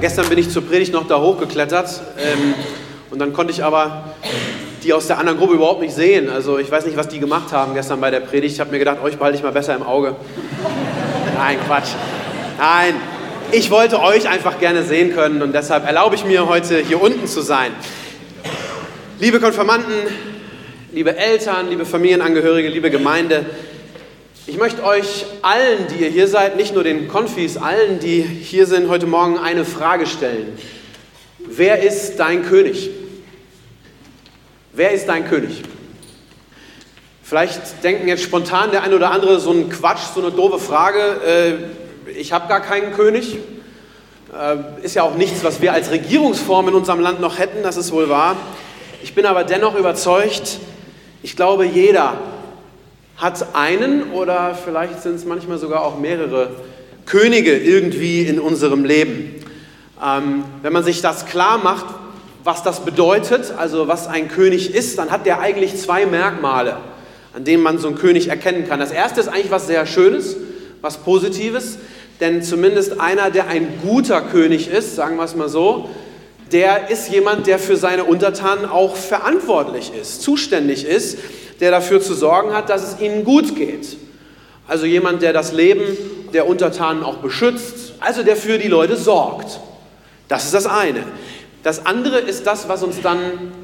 Gestern bin ich zur Predigt noch da hochgeklettert ähm, und dann konnte ich aber die aus der anderen Gruppe überhaupt nicht sehen. Also ich weiß nicht, was die gemacht haben gestern bei der Predigt. Ich habe mir gedacht, euch behalte ich mal besser im Auge. Nein, Quatsch. Nein, ich wollte euch einfach gerne sehen können und deshalb erlaube ich mir heute hier unten zu sein. Liebe Konfirmanden, liebe Eltern, liebe Familienangehörige, liebe Gemeinde, ich möchte euch allen, die ihr hier seid, nicht nur den Konfis, allen, die hier sind, heute Morgen eine Frage stellen. Wer ist dein König? Wer ist dein König? Vielleicht denken jetzt spontan der eine oder andere so einen Quatsch, so eine doofe Frage. Äh, ich habe gar keinen König. Äh, ist ja auch nichts, was wir als Regierungsform in unserem Land noch hätten, das ist wohl wahr. Ich bin aber dennoch überzeugt, ich glaube, jeder hat einen oder vielleicht sind es manchmal sogar auch mehrere Könige irgendwie in unserem Leben. Ähm, wenn man sich das klar macht, was das bedeutet, also was ein König ist, dann hat der eigentlich zwei Merkmale, an denen man so einen König erkennen kann. Das erste ist eigentlich was sehr Schönes, was Positives, denn zumindest einer, der ein guter König ist, sagen wir es mal so, der ist jemand, der für seine Untertanen auch verantwortlich ist, zuständig ist der dafür zu sorgen hat, dass es ihnen gut geht. Also jemand, der das Leben der Untertanen auch beschützt, also der für die Leute sorgt. Das ist das eine. Das andere ist das, was uns dann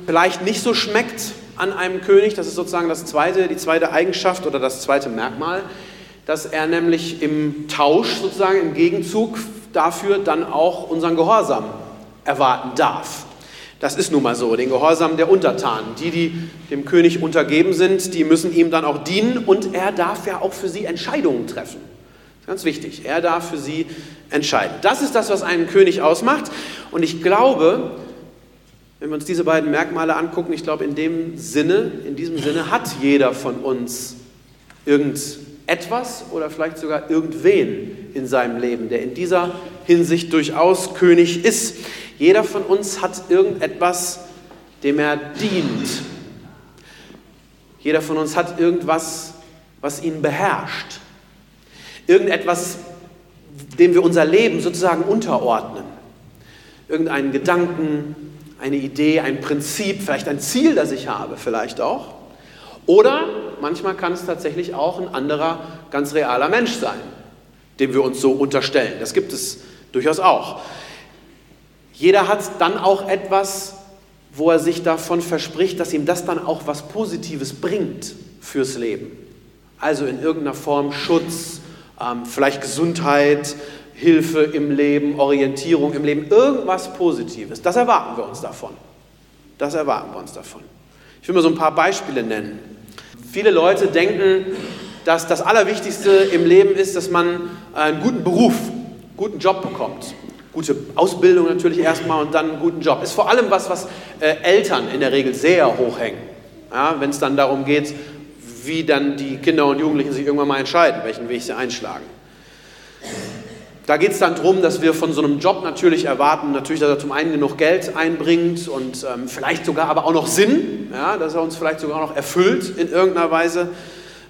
vielleicht nicht so schmeckt an einem König. Das ist sozusagen das zweite, die zweite Eigenschaft oder das zweite Merkmal, dass er nämlich im Tausch, sozusagen im Gegenzug dafür dann auch unseren Gehorsam erwarten darf. Das ist nun mal so, den Gehorsam der Untertanen. Die, die dem König untergeben sind, die müssen ihm dann auch dienen und er darf ja auch für sie Entscheidungen treffen. Ganz wichtig, er darf für sie entscheiden. Das ist das, was einen König ausmacht. Und ich glaube, wenn wir uns diese beiden Merkmale angucken, ich glaube, in dem Sinne, in diesem Sinne hat jeder von uns irgendetwas oder vielleicht sogar irgendwen in seinem Leben, der in dieser Hinsicht durchaus König ist. Jeder von uns hat irgendetwas, dem er dient. Jeder von uns hat irgendwas, was ihn beherrscht. Irgendetwas, dem wir unser Leben sozusagen unterordnen. Irgendeinen Gedanken, eine Idee, ein Prinzip, vielleicht ein Ziel, das ich habe, vielleicht auch. Oder manchmal kann es tatsächlich auch ein anderer, ganz realer Mensch sein, dem wir uns so unterstellen. Das gibt es durchaus auch. Jeder hat dann auch etwas, wo er sich davon verspricht, dass ihm das dann auch was Positives bringt fürs Leben. Also in irgendeiner Form Schutz, ähm, vielleicht Gesundheit, Hilfe im Leben, Orientierung im Leben, irgendwas Positives. Das erwarten wir uns davon. Das erwarten wir uns davon. Ich will mal so ein paar Beispiele nennen. Viele Leute denken, dass das Allerwichtigste im Leben ist, dass man einen guten Beruf, einen guten Job bekommt gute Ausbildung natürlich erstmal und dann einen guten Job. Ist vor allem was, was äh, Eltern in der Regel sehr hoch hängen. Ja, Wenn es dann darum geht, wie dann die Kinder und Jugendlichen sich irgendwann mal entscheiden, welchen Weg sie einschlagen. Da geht es dann darum, dass wir von so einem Job natürlich erwarten, natürlich, dass er zum einen genug Geld einbringt und ähm, vielleicht sogar aber auch noch Sinn, ja, dass er uns vielleicht sogar noch erfüllt in irgendeiner Weise,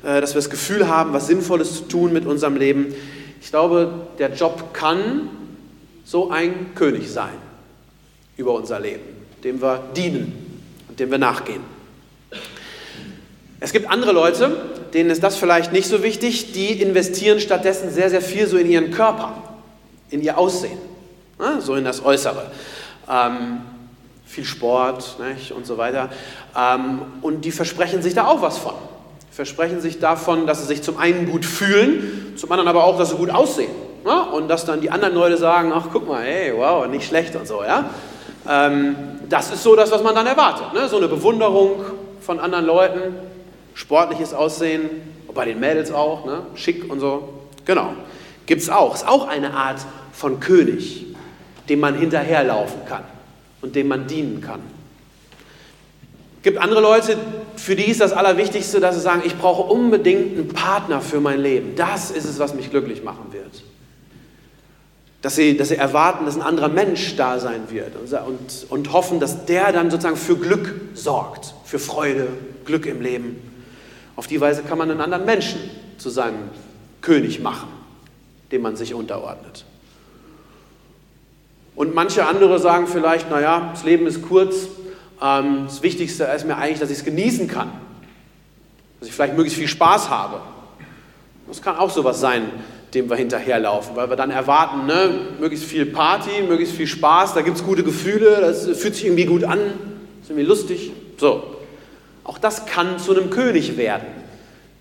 äh, dass wir das Gefühl haben, was Sinnvolles zu tun mit unserem Leben. Ich glaube, der Job kann so ein König sein über unser Leben, dem wir dienen und dem wir nachgehen. Es gibt andere Leute, denen ist das vielleicht nicht so wichtig, die investieren stattdessen sehr, sehr viel so in ihren Körper, in ihr Aussehen, ne, so in das Äußere. Ähm, viel Sport nicht, und so weiter. Ähm, und die versprechen sich da auch was von. Versprechen sich davon, dass sie sich zum einen gut fühlen, zum anderen aber auch, dass sie gut aussehen. Ja? Und dass dann die anderen Leute sagen, ach guck mal, hey, wow, nicht schlecht und so. Ja? Ähm, das ist so das, was man dann erwartet. Ne? So eine Bewunderung von anderen Leuten, sportliches Aussehen, bei den Mädels auch, ne? schick und so. Genau, gibt es auch. Ist auch eine Art von König. dem man hinterherlaufen kann und dem man dienen kann. Gibt andere Leute, für die ist das Allerwichtigste, dass sie sagen, ich brauche unbedingt einen Partner für mein Leben. Das ist es, was mich glücklich machen wird. Dass sie, dass sie erwarten, dass ein anderer Mensch da sein wird und, und, und hoffen, dass der dann sozusagen für Glück sorgt, für Freude, Glück im Leben. Auf die Weise kann man einen anderen Menschen zu seinem König machen, dem man sich unterordnet. Und manche andere sagen vielleicht, naja, das Leben ist kurz, ähm, das Wichtigste ist mir eigentlich, dass ich es genießen kann, dass ich vielleicht möglichst viel Spaß habe. Das kann auch sowas sein, dem wir hinterherlaufen, weil wir dann erwarten, ne, möglichst viel Party, möglichst viel Spaß, da gibt es gute Gefühle, das fühlt sich irgendwie gut an, ist irgendwie lustig. So, auch das kann zu einem König werden,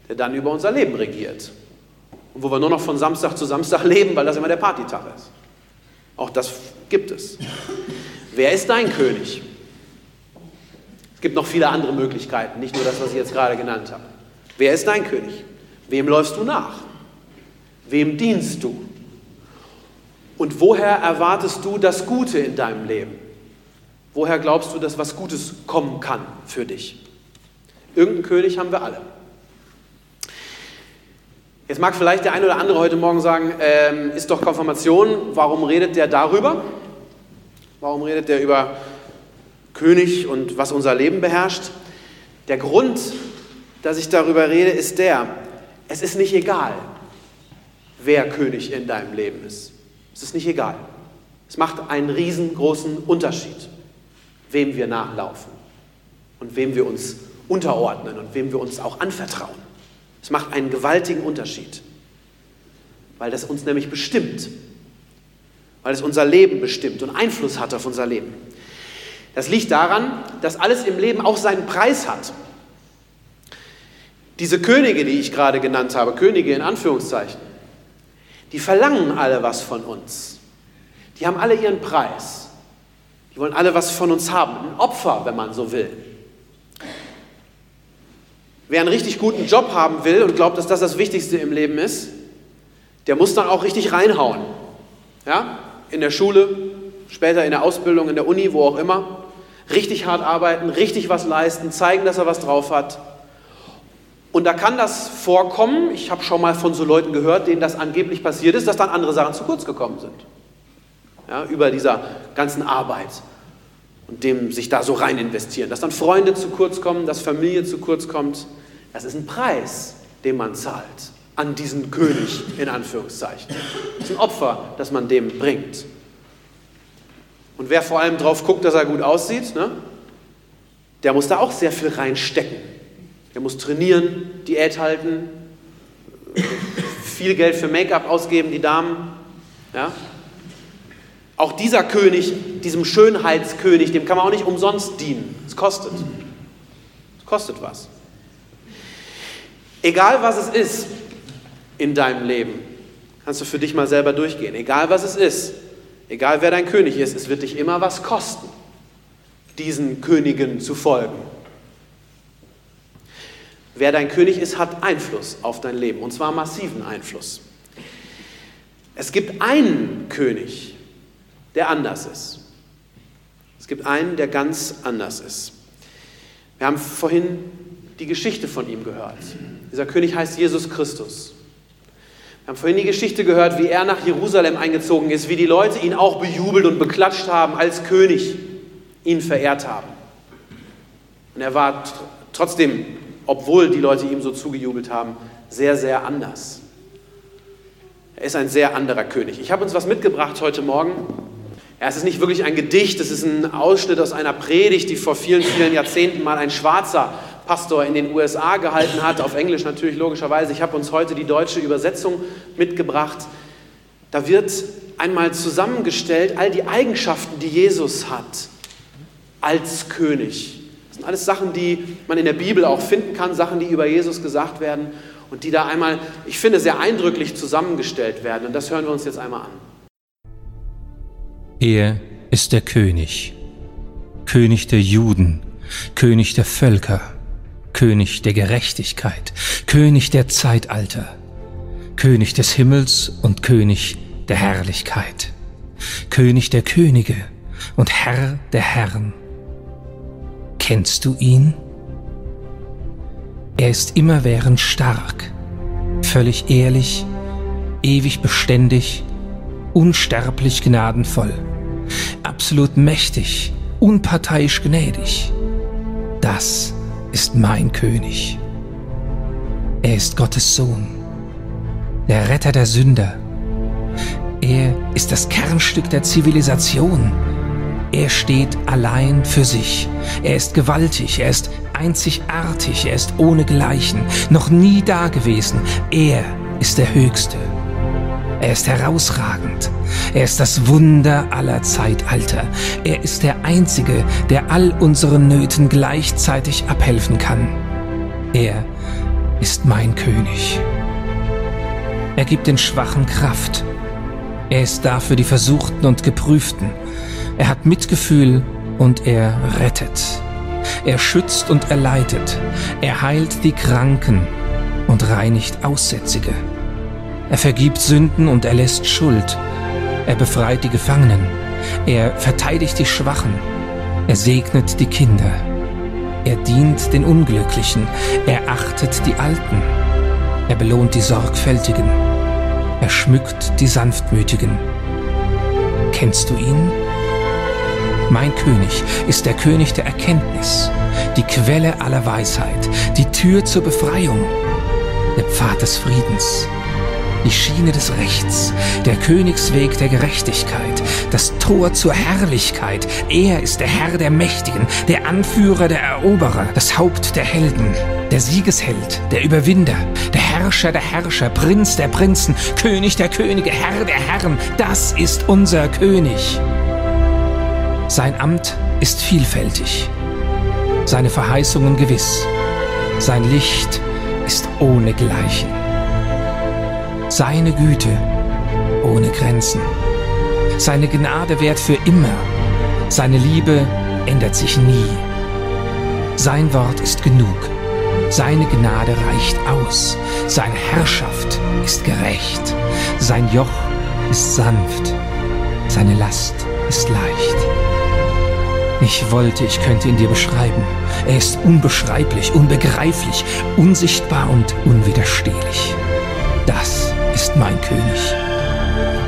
der dann über unser Leben regiert. Und wo wir nur noch von Samstag zu Samstag leben, weil das immer der Partytag ist. Auch das gibt es. Wer ist dein König? Es gibt noch viele andere Möglichkeiten, nicht nur das, was ich jetzt gerade genannt habe. Wer ist dein König? Wem läufst du nach? Wem dienst du? Und woher erwartest du das Gute in deinem Leben? Woher glaubst du, dass was Gutes kommen kann für dich? Irgendeinen König haben wir alle. Jetzt mag vielleicht der eine oder andere heute Morgen sagen, ähm, ist doch Konfirmation, warum redet der darüber? Warum redet der über König und was unser Leben beherrscht? Der Grund, dass ich darüber rede, ist der, es ist nicht egal, wer König in deinem Leben ist. Es ist nicht egal. Es macht einen riesengroßen Unterschied, wem wir nachlaufen und wem wir uns unterordnen und wem wir uns auch anvertrauen. Es macht einen gewaltigen Unterschied, weil das uns nämlich bestimmt, weil es unser Leben bestimmt und Einfluss hat auf unser Leben. Das liegt daran, dass alles im Leben auch seinen Preis hat. Diese Könige, die ich gerade genannt habe, Könige in Anführungszeichen, die verlangen alle was von uns. Die haben alle ihren Preis. Die wollen alle was von uns haben. Ein Opfer, wenn man so will. Wer einen richtig guten Job haben will und glaubt, dass das das Wichtigste im Leben ist, der muss dann auch richtig reinhauen. Ja? In der Schule, später in der Ausbildung, in der Uni, wo auch immer. Richtig hart arbeiten, richtig was leisten, zeigen, dass er was drauf hat. Und da kann das vorkommen, ich habe schon mal von so Leuten gehört, denen das angeblich passiert ist, dass dann andere Sachen zu kurz gekommen sind. Ja, über dieser ganzen Arbeit und dem sich da so rein investieren. Dass dann Freunde zu kurz kommen, dass Familie zu kurz kommt, das ist ein Preis, den man zahlt an diesen König in Anführungszeichen. Das ist ein Opfer, das man dem bringt. Und wer vor allem drauf guckt, dass er gut aussieht, ne, der muss da auch sehr viel reinstecken. Der muss trainieren, Diät halten, viel Geld für Make-up ausgeben, die Damen. Ja? Auch dieser König, diesem Schönheitskönig, dem kann man auch nicht umsonst dienen. Es kostet. Es kostet was. Egal was es ist in deinem Leben, kannst du für dich mal selber durchgehen. Egal was es ist, egal wer dein König ist, es wird dich immer was kosten, diesen Königen zu folgen. Wer dein König ist, hat Einfluss auf dein Leben, und zwar massiven Einfluss. Es gibt einen König, der anders ist. Es gibt einen, der ganz anders ist. Wir haben vorhin die Geschichte von ihm gehört. Dieser König heißt Jesus Christus. Wir haben vorhin die Geschichte gehört, wie er nach Jerusalem eingezogen ist, wie die Leute ihn auch bejubelt und beklatscht haben als König, ihn verehrt haben. Und er war trotzdem, obwohl die Leute ihm so zugejubelt haben, sehr, sehr anders. Er ist ein sehr anderer König. Ich habe uns was mitgebracht heute Morgen ja, es ist nicht wirklich ein Gedicht, es ist ein Ausschnitt aus einer Predigt, die vor vielen, vielen Jahrzehnten mal ein schwarzer Pastor in den USA gehalten hat, auf Englisch natürlich logischerweise. Ich habe uns heute die deutsche Übersetzung mitgebracht. Da wird einmal zusammengestellt all die Eigenschaften, die Jesus hat als König. Das sind alles Sachen, die man in der Bibel auch finden kann, Sachen, die über Jesus gesagt werden und die da einmal, ich finde, sehr eindrücklich zusammengestellt werden. Und das hören wir uns jetzt einmal an. Er ist der König, König der Juden, König der Völker, König der Gerechtigkeit, König der Zeitalter, König des Himmels und König der Herrlichkeit. König der Könige und Herr der Herren. Kennst du ihn? Er ist immerwährend stark, völlig ehrlich, ewig beständig, unsterblich gnadenvoll, absolut mächtig, unparteiisch gnädig. Das ist mein König. Er ist Gottes Sohn, der Retter der Sünder. Er ist das Kernstück der Zivilisation. Er steht allein für sich. Er ist gewaltig, er ist einzigartig, er ist ohnegleichen, noch nie dagewesen. Er ist der Höchste. Er ist herausragend. Er ist das Wunder aller Zeitalter. Er ist der Einzige, der all unseren Nöten gleichzeitig abhelfen kann. Er ist mein König. Er gibt den Schwachen Kraft. Er ist da für die Versuchten und Geprüften. Er hat Mitgefühl und er rettet. Er schützt und er leitet. Er heilt die Kranken und reinigt Aussätzige. Er vergibt Sünden und erlässt Schuld. Er befreit die Gefangenen. Er verteidigt die Schwachen. Er segnet die Kinder. Er dient den Unglücklichen. Er achtet die Alten. Er belohnt die Sorgfältigen. Er schmückt die Sanftmütigen. Kennst du ihn? Mein König ist der König der Erkenntnis, die Quelle aller Weisheit, die Tür zur Befreiung, der Pfad des Friedens, die Schiene des Rechts, der Königsweg der Gerechtigkeit, das Tor zur Herrlichkeit. Er ist der Herr der Mächtigen, der Anführer der Eroberer, das Haupt der Helden, der Siegesheld, der Überwinder, der Herrscher der Herrscher, Prinz der Prinzen, König der Könige, Herr der Herren. Das ist unser König. Sein Amt ist vielfältig, seine Verheißungen gewiss, sein Licht ist ohne Gleichen, seine Güte ohne Grenzen, seine Gnade währt für immer, seine Liebe ändert sich nie. Sein Wort ist genug, seine Gnade reicht aus, seine Herrschaft ist gerecht, sein Joch ist sanft, seine Last ist leicht. Ich wollte, ich könnte ihn dir beschreiben. Er ist unbeschreiblich, unbegreiflich, unsichtbar und unwiderstehlich. Das ist mein König.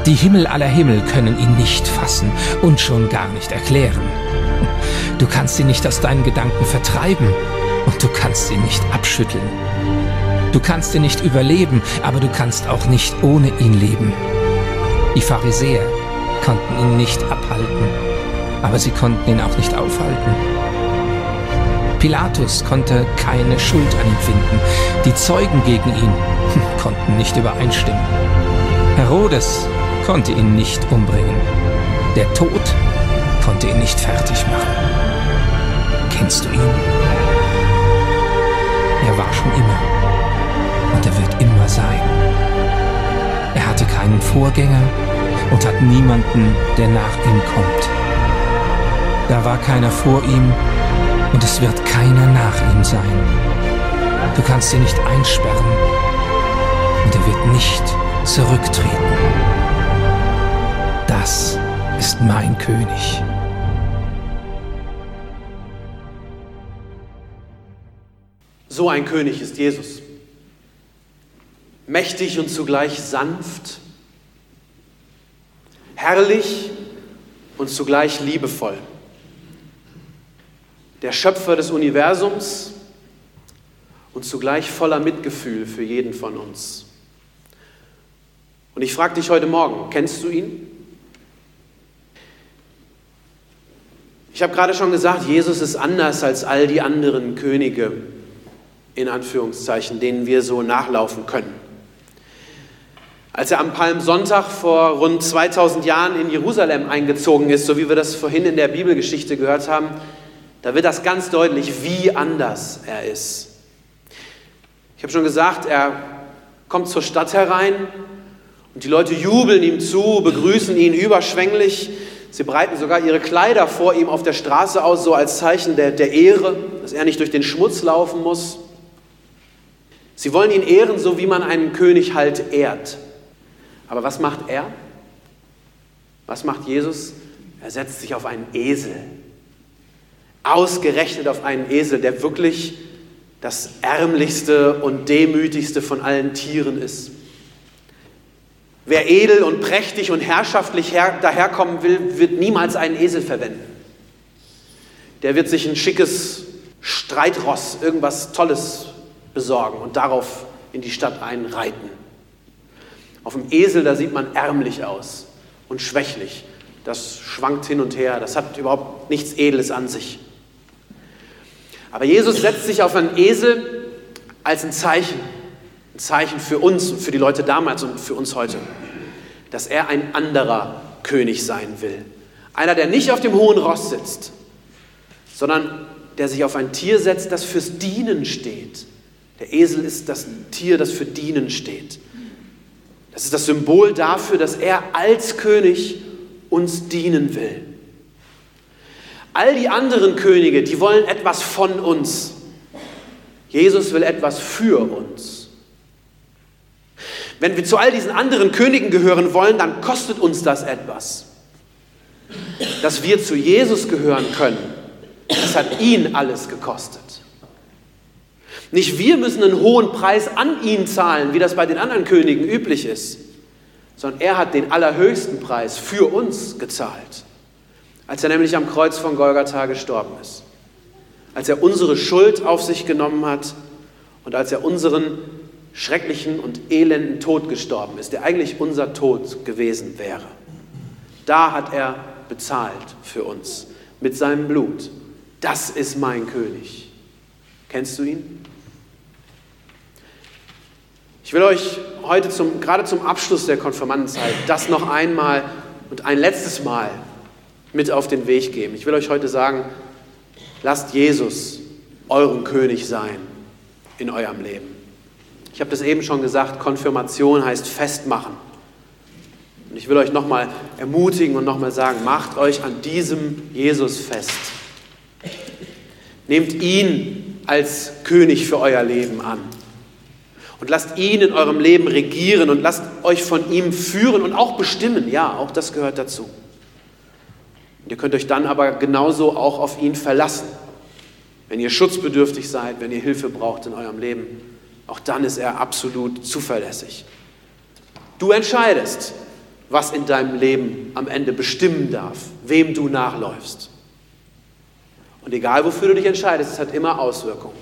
Die Himmel aller Himmel können ihn nicht fassen und schon gar nicht erklären. Du kannst ihn nicht aus deinen Gedanken vertreiben und du kannst ihn nicht abschütteln. Du kannst ihn nicht überleben, aber du kannst auch nicht ohne ihn leben. Die Pharisäer konnten ihn nicht abhalten aber sie konnten ihn auch nicht aufhalten. Pilatus konnte keine Schuld an ihm finden. Die Zeugen gegen ihn konnten nicht übereinstimmen. Herodes konnte ihn nicht umbringen. Der Tod konnte ihn nicht fertig machen. Kennst du ihn? Er war schon immer und er wird immer sein. Er hatte keinen Vorgänger und hat niemanden, der nach ihm kommt. Da war keiner vor ihm und es wird keiner nach ihm sein. Du kannst ihn nicht einsperren und er wird nicht zurücktreten. Das ist mein König. So ein König ist Jesus. Mächtig und zugleich sanft, herrlich und zugleich liebevoll der Schöpfer des Universums und zugleich voller Mitgefühl für jeden von uns. Und ich frage dich heute Morgen, kennst du ihn? Ich habe gerade schon gesagt, Jesus ist anders als all die anderen Könige, in Anführungszeichen, denen wir so nachlaufen können. Als er am Palmsonntag vor rund 2000 Jahren in Jerusalem eingezogen ist, so wie wir das vorhin in der Bibelgeschichte gehört haben, da wird das ganz deutlich, wie anders er ist. Ich habe schon gesagt, er kommt zur Stadt herein und die Leute jubeln ihm zu, begrüßen ihn überschwänglich. Sie breiten sogar ihre Kleider vor ihm auf der Straße aus, so als Zeichen der, der Ehre, dass er nicht durch den Schmutz laufen muss. Sie wollen ihn ehren, so wie man einen König halt ehrt. Aber was macht er? Was macht Jesus? Er setzt sich auf einen Esel. Ausgerechnet auf einen Esel, der wirklich das ärmlichste und demütigste von allen Tieren ist. Wer edel und prächtig und herrschaftlich her daherkommen will, wird niemals einen Esel verwenden. Der wird sich ein schickes Streitross, irgendwas Tolles besorgen und darauf in die Stadt einreiten. Auf dem Esel, da sieht man ärmlich aus und schwächlich. Das schwankt hin und her, das hat überhaupt nichts Edles an sich. Aber Jesus setzt sich auf einen Esel als ein Zeichen, ein Zeichen für uns, für die Leute damals und für uns heute, dass er ein anderer König sein will. Einer, der nicht auf dem hohen Ross sitzt, sondern der sich auf ein Tier setzt, das fürs Dienen steht. Der Esel ist das Tier, das für Dienen steht. Das ist das Symbol dafür, dass er als König uns dienen will. All die anderen Könige, die wollen etwas von uns. Jesus will etwas für uns. Wenn wir zu all diesen anderen Königen gehören wollen, dann kostet uns das etwas. Dass wir zu Jesus gehören können, das hat ihn alles gekostet. Nicht wir müssen einen hohen Preis an ihn zahlen, wie das bei den anderen Königen üblich ist, sondern er hat den allerhöchsten Preis für uns gezahlt, als er nämlich am Kreuz von Golgatha gestorben ist, als er unsere Schuld auf sich genommen hat und als er unseren schrecklichen und elenden Tod gestorben ist, der eigentlich unser Tod gewesen wäre. Da hat er bezahlt für uns mit seinem Blut. Das ist mein König. Kennst du ihn? Ich will euch heute zum, gerade zum Abschluss der Konfirmandenzeit das noch einmal und ein letztes Mal mit auf den Weg geben. Ich will euch heute sagen, lasst Jesus euren König sein in eurem Leben. Ich habe das eben schon gesagt, Konfirmation heißt festmachen. Und ich will euch nochmal ermutigen und nochmal sagen, macht euch an diesem Jesus fest. Nehmt ihn als König für euer Leben an. Und lasst ihn in eurem Leben regieren und lasst euch von ihm führen und auch bestimmen. Ja, auch das gehört dazu. Ihr könnt euch dann aber genauso auch auf ihn verlassen. Wenn ihr schutzbedürftig seid, wenn ihr Hilfe braucht in eurem Leben, auch dann ist er absolut zuverlässig. Du entscheidest, was in deinem Leben am Ende bestimmen darf, wem du nachläufst. Und egal wofür du dich entscheidest, es hat immer Auswirkungen.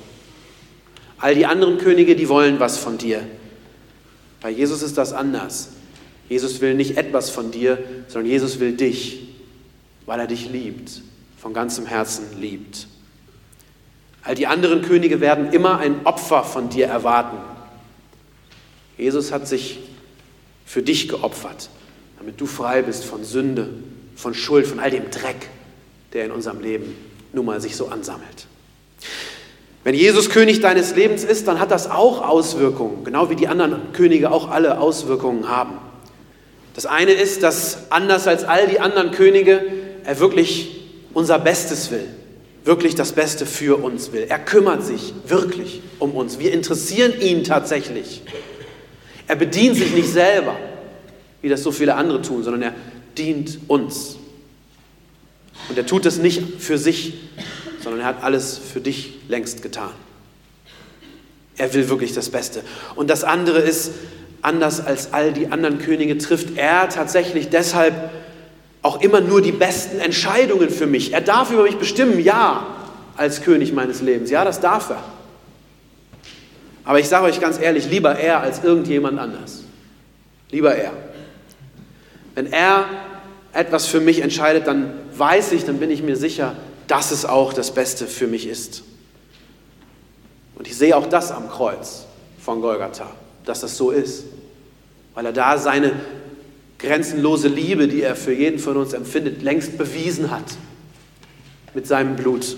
All die anderen Könige, die wollen was von dir. Bei Jesus ist das anders. Jesus will nicht etwas von dir, sondern Jesus will dich, weil er dich liebt, von ganzem Herzen liebt. All die anderen Könige werden immer ein Opfer von dir erwarten. Jesus hat sich für dich geopfert, damit du frei bist von Sünde, von Schuld, von all dem Dreck, der in unserem Leben nun mal sich so ansammelt. Wenn Jesus König deines Lebens ist, dann hat das auch Auswirkungen, genau wie die anderen Könige auch alle Auswirkungen haben. Das eine ist, dass anders als all die anderen Könige er wirklich unser Bestes will, wirklich das Beste für uns will. Er kümmert sich wirklich um uns. Wir interessieren ihn tatsächlich. Er bedient sich nicht selber, wie das so viele andere tun, sondern er dient uns. Und er tut es nicht für sich, sondern er hat alles für dich längst getan. Er will wirklich das Beste. Und das andere ist, anders als all die anderen Könige trifft er tatsächlich deshalb auch immer nur die besten Entscheidungen für mich. Er darf über mich bestimmen, ja, als König meines Lebens. Ja, das darf er. Aber ich sage euch ganz ehrlich, lieber er als irgendjemand anders. Lieber er. Wenn er etwas für mich entscheidet, dann weiß ich, dann bin ich mir sicher, dass es auch das Beste für mich ist. Und ich sehe auch das am Kreuz von Golgatha, dass das so ist, weil er da seine grenzenlose Liebe, die er für jeden von uns empfindet, längst bewiesen hat. Mit seinem Blut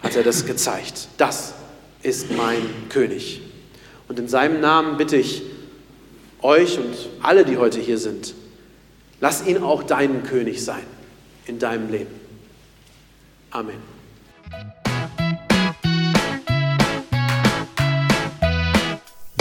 hat er das gezeigt. Das ist mein König. Und in seinem Namen bitte ich euch und alle, die heute hier sind, lass ihn auch dein König sein in deinem Leben. Amen.